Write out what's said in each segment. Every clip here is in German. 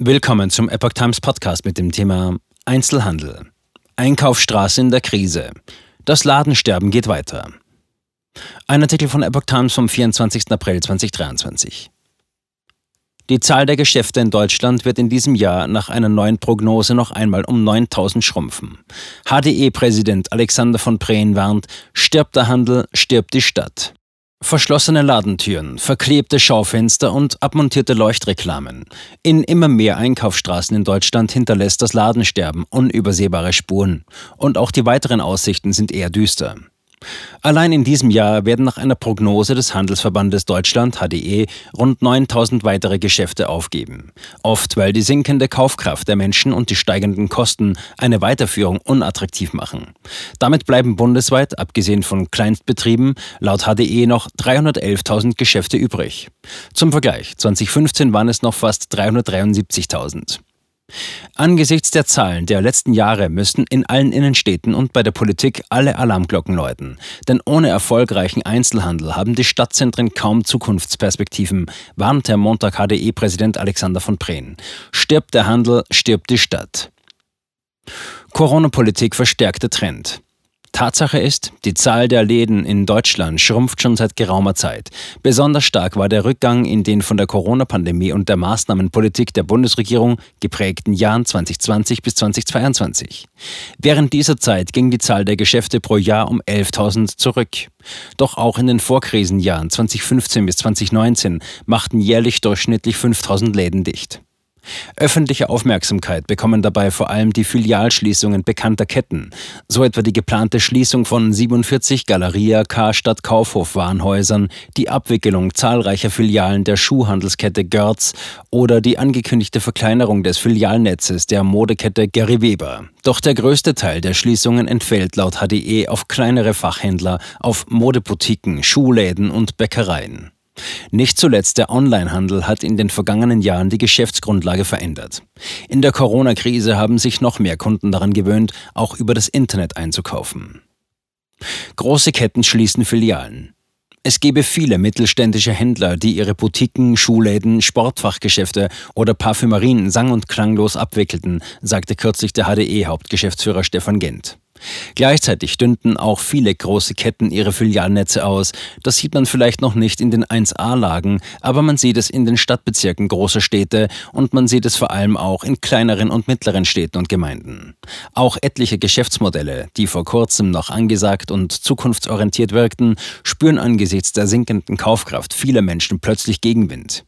Willkommen zum Epoch Times Podcast mit dem Thema Einzelhandel. Einkaufsstraße in der Krise. Das Ladensterben geht weiter. Ein Artikel von Epoch Times vom 24. April 2023. Die Zahl der Geschäfte in Deutschland wird in diesem Jahr nach einer neuen Prognose noch einmal um 9000 schrumpfen. HDE-Präsident Alexander von Preen warnt, stirbt der Handel, stirbt die Stadt. Verschlossene Ladentüren, verklebte Schaufenster und abmontierte Leuchtreklamen. In immer mehr Einkaufsstraßen in Deutschland hinterlässt das Ladensterben unübersehbare Spuren. Und auch die weiteren Aussichten sind eher düster. Allein in diesem Jahr werden nach einer Prognose des Handelsverbandes Deutschland HDE rund 9000 weitere Geschäfte aufgeben. Oft weil die sinkende Kaufkraft der Menschen und die steigenden Kosten eine Weiterführung unattraktiv machen. Damit bleiben bundesweit, abgesehen von Kleinstbetrieben, laut HDE noch 311.000 Geschäfte übrig. Zum Vergleich, 2015 waren es noch fast 373.000. Angesichts der Zahlen der letzten Jahre müssen in allen Innenstädten und bei der Politik alle Alarmglocken läuten. Denn ohne erfolgreichen Einzelhandel haben die Stadtzentren kaum Zukunftsperspektiven, warnt Montag HDE-Präsident Alexander von Preen. Stirbt der Handel, stirbt die Stadt. Corona-Politik verstärkte Trend. Tatsache ist, die Zahl der Läden in Deutschland schrumpft schon seit geraumer Zeit. Besonders stark war der Rückgang in den von der Corona-Pandemie und der Maßnahmenpolitik der Bundesregierung geprägten Jahren 2020 bis 2022. Während dieser Zeit ging die Zahl der Geschäfte pro Jahr um 11.000 zurück. Doch auch in den Vorkrisenjahren 2015 bis 2019 machten jährlich durchschnittlich 5.000 Läden dicht. Öffentliche Aufmerksamkeit bekommen dabei vor allem die Filialschließungen bekannter Ketten, so etwa die geplante Schließung von 47 Galeria Karstadt Kaufhof Warenhäusern, die Abwickelung zahlreicher Filialen der Schuhhandelskette Görz oder die angekündigte Verkleinerung des Filialnetzes der Modekette Gary Weber. Doch der größte Teil der Schließungen entfällt laut HDE auf kleinere Fachhändler, auf Modeboutiquen, Schuhläden und Bäckereien. Nicht zuletzt der Onlinehandel hat in den vergangenen Jahren die Geschäftsgrundlage verändert. In der Corona-Krise haben sich noch mehr Kunden daran gewöhnt, auch über das Internet einzukaufen. Große Ketten schließen Filialen. Es gebe viele mittelständische Händler, die ihre Boutiquen, Schuhläden, Sportfachgeschäfte oder Parfümerien sang- und klanglos abwickelten, sagte kürzlich der HDE-Hauptgeschäftsführer Stefan Gent. Gleichzeitig stünden auch viele große Ketten ihre Filialnetze aus. Das sieht man vielleicht noch nicht in den 1A-Lagen, aber man sieht es in den Stadtbezirken großer Städte und man sieht es vor allem auch in kleineren und mittleren Städten und Gemeinden. Auch etliche Geschäftsmodelle, die vor kurzem noch angesagt und zukunftsorientiert wirkten, spüren angesichts der sinkenden Kaufkraft vieler Menschen plötzlich Gegenwind.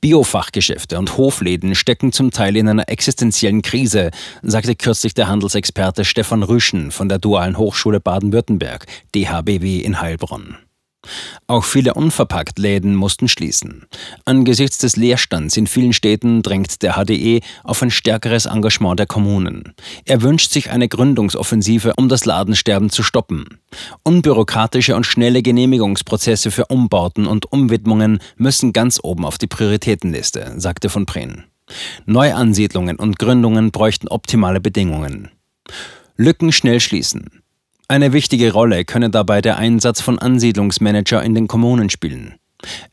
Biofachgeschäfte und Hofläden stecken zum Teil in einer existenziellen Krise, sagte kürzlich der Handelsexperte Stefan Rüschen von der Dualen Hochschule Baden-Württemberg, DHBW in Heilbronn. Auch viele Unverpacktläden mussten schließen. Angesichts des Leerstands in vielen Städten drängt der HDE auf ein stärkeres Engagement der Kommunen. Er wünscht sich eine Gründungsoffensive, um das Ladensterben zu stoppen. Unbürokratische und schnelle Genehmigungsprozesse für Umbauten und Umwidmungen müssen ganz oben auf die Prioritätenliste, sagte von Prehn. Neuansiedlungen und Gründungen bräuchten optimale Bedingungen. Lücken schnell schließen. Eine wichtige Rolle könne dabei der Einsatz von Ansiedlungsmanager in den Kommunen spielen.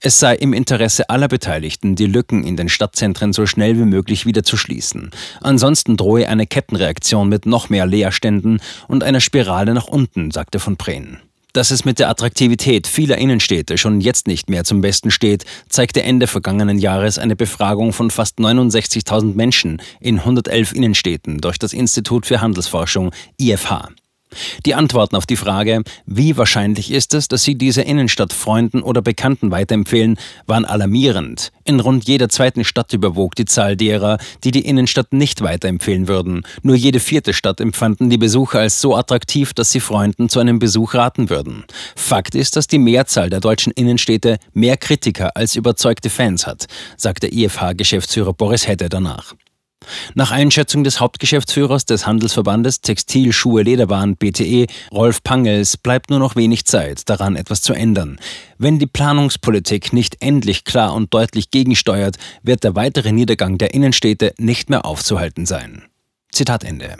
Es sei im Interesse aller Beteiligten, die Lücken in den Stadtzentren so schnell wie möglich wieder zu schließen. Ansonsten drohe eine Kettenreaktion mit noch mehr Leerständen und einer Spirale nach unten, sagte von Prehn. Dass es mit der Attraktivität vieler Innenstädte schon jetzt nicht mehr zum Besten steht, zeigte Ende vergangenen Jahres eine Befragung von fast 69.000 Menschen in 111 Innenstädten durch das Institut für Handelsforschung IFH. Die Antworten auf die Frage, wie wahrscheinlich ist es, dass Sie diese Innenstadt Freunden oder Bekannten weiterempfehlen, waren alarmierend. In rund jeder zweiten Stadt überwog die Zahl derer, die die Innenstadt nicht weiterempfehlen würden. Nur jede vierte Stadt empfanden die Besucher als so attraktiv, dass sie Freunden zu einem Besuch raten würden. Fakt ist, dass die Mehrzahl der deutschen Innenstädte mehr Kritiker als überzeugte Fans hat, sagte IFH-Geschäftsführer Boris Hedde danach. Nach Einschätzung des Hauptgeschäftsführers des Handelsverbandes Textil, Schuhe, Lederwaren BTE, Rolf Pangels, bleibt nur noch wenig Zeit, daran etwas zu ändern. Wenn die Planungspolitik nicht endlich klar und deutlich gegensteuert, wird der weitere Niedergang der Innenstädte nicht mehr aufzuhalten sein. Zitat Ende.